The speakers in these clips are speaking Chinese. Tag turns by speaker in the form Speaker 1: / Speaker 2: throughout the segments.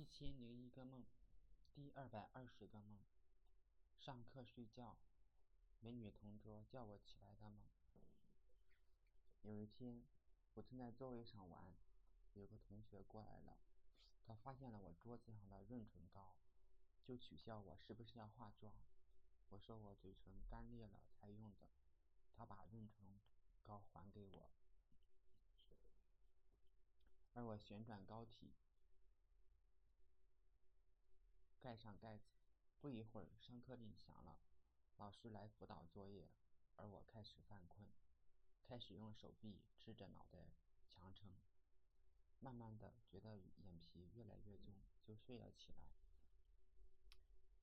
Speaker 1: 一千零一个梦，第二百二十个梦。上课睡觉，美女同桌叫我起来的梦。有一天，我正在座位上玩，有个同学过来了，他发现了我桌子上的润唇膏，就取笑我是不是要化妆。我说我嘴唇干裂了才用的。他把润唇膏还给我，而我旋转膏体。盖上盖子，不一会儿，上课铃响了，老师来辅导作业，而我开始犯困，开始用手臂支着脑袋强撑，慢慢的觉得眼皮越来越重，就睡了起来。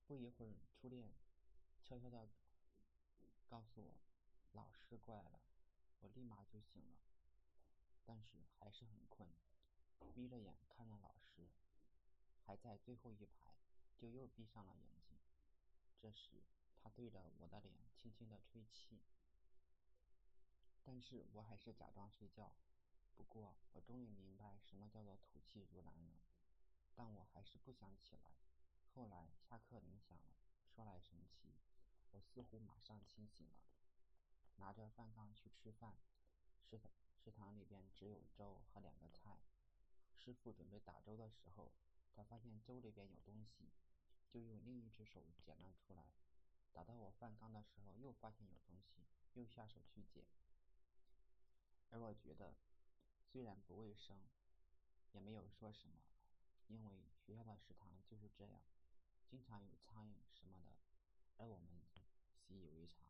Speaker 1: 不一会儿，初恋悄悄的告诉我，老师过来了，我立马就醒了，但是还是很困，眯着眼看着老师，还在最后一排。就又闭上了眼睛。这时，他对着我的脸轻轻的吹气，但是我还是假装睡觉。不过，我终于明白什么叫做吐气如兰了。但我还是不想起来。后来下课铃响了，说来神奇，我似乎马上清醒了，拿着饭缸去吃饭。食堂食堂里边只有粥和两个菜。师傅准备打粥的时候，他发现粥里边有东西。就用另一只手捡了出来，打到我饭缸的时候，又发现有东西，又下手去捡。而我觉得，虽然不卫生，也没有说什么，因为学校的食堂就是这样，经常有苍蝇什么的，而我们习以为常。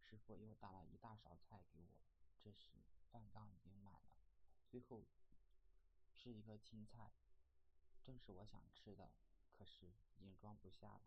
Speaker 1: 师傅又打了一大勺菜给我，这时饭缸已经满了，最后是一个青菜，正是我想吃的。可是已经装不下了。